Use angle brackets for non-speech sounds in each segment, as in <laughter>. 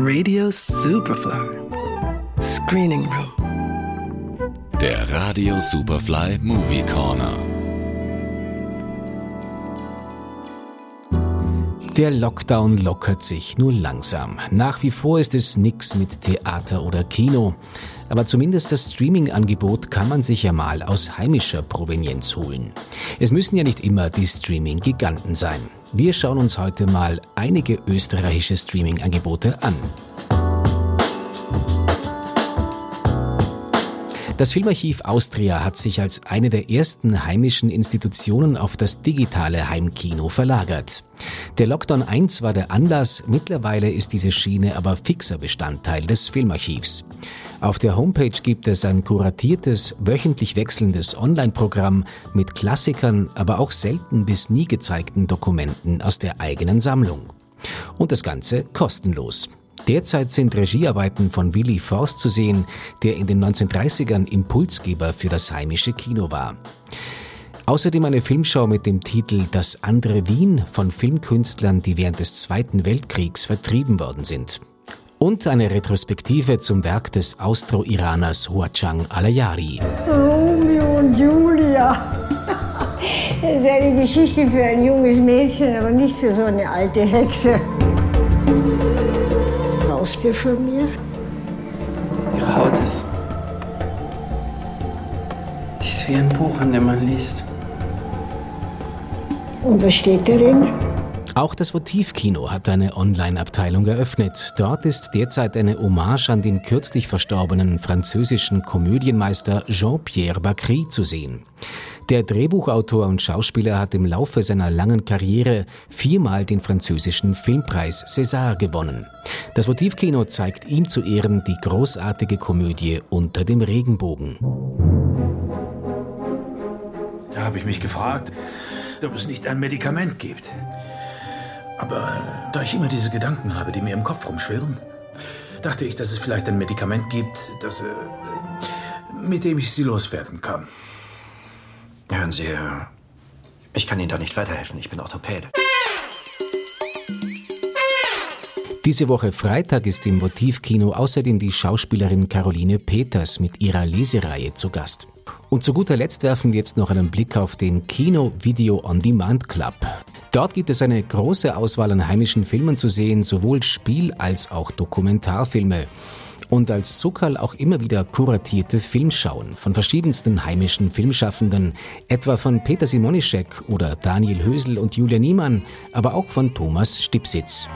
Radio Superfly. Screening Room. Der Radio Superfly Movie Corner. Der Lockdown lockert sich nur langsam. Nach wie vor ist es nix mit Theater oder Kino. Aber zumindest das Streaming-Angebot kann man sich ja mal aus heimischer Provenienz holen. Es müssen ja nicht immer die Streaming-Giganten sein. Wir schauen uns heute mal einige österreichische Streaming-Angebote an. Das Filmarchiv Austria hat sich als eine der ersten heimischen Institutionen auf das digitale Heimkino verlagert. Der Lockdown 1 war der Anlass, mittlerweile ist diese Schiene aber fixer Bestandteil des Filmarchivs. Auf der Homepage gibt es ein kuratiertes, wöchentlich wechselndes Online-Programm mit Klassikern, aber auch selten bis nie gezeigten Dokumenten aus der eigenen Sammlung. Und das Ganze kostenlos. Derzeit sind Regiearbeiten von Willy Forst zu sehen, der in den 1930ern Impulsgeber für das heimische Kino war. Außerdem eine Filmschau mit dem Titel Das andere Wien von Filmkünstlern, die während des Zweiten Weltkriegs vertrieben worden sind. Und eine Retrospektive zum Werk des Austro-Iraners Huachang Alayari. Romeo und Julia. <laughs> Das ist eine Geschichte für ein junges Mädchen, aber nicht für so eine alte Hexe brauchst du von mir? Ihre Haut ist. Die ist wie ein Buch, in dem man liest. Und was steht darin? Auch das Votivkino hat eine Online-Abteilung eröffnet. Dort ist derzeit eine Hommage an den kürzlich verstorbenen französischen Komödienmeister Jean-Pierre Bacry zu sehen. Der Drehbuchautor und Schauspieler hat im Laufe seiner langen Karriere viermal den französischen Filmpreis César gewonnen. Das Votivkino zeigt ihm zu Ehren die großartige Komödie Unter dem Regenbogen. Da habe ich mich gefragt, ob es nicht ein Medikament gibt. Aber da ich immer diese Gedanken habe, die mir im Kopf rumschwirren, dachte ich, dass es vielleicht ein Medikament gibt, das, äh, mit dem ich sie loswerden kann. Hören Sie, äh, ich kann Ihnen da nicht weiterhelfen. Ich bin Orthopäde. Diese Woche Freitag ist im Motivkino außerdem die Schauspielerin Caroline Peters mit ihrer Lesereihe zu Gast. Und zu guter Letzt werfen wir jetzt noch einen Blick auf den Kino Video On Demand Club. Dort gibt es eine große Auswahl an heimischen Filmen zu sehen, sowohl Spiel- als auch Dokumentarfilme. Und als Zuckerl auch immer wieder kuratierte Filmschauen von verschiedensten heimischen Filmschaffenden, etwa von Peter Simonischek oder Daniel Hösel und Julia Niemann, aber auch von Thomas Stipsitz.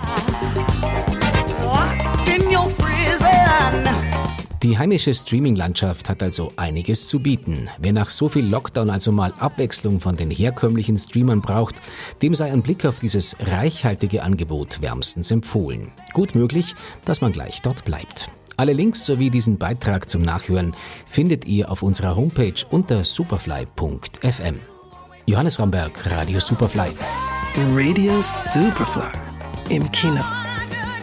Die heimische Streaming-Landschaft hat also einiges zu bieten. Wer nach so viel Lockdown also mal Abwechslung von den herkömmlichen Streamern braucht, dem sei ein Blick auf dieses reichhaltige Angebot wärmstens empfohlen. Gut möglich, dass man gleich dort bleibt. Alle Links sowie diesen Beitrag zum Nachhören findet ihr auf unserer Homepage unter superfly.fm. Johannes Ramberg, Radio Superfly. Radio Superfly im Kino.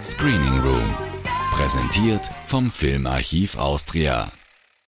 Screening Room. Präsentiert vom Filmarchiv Austria.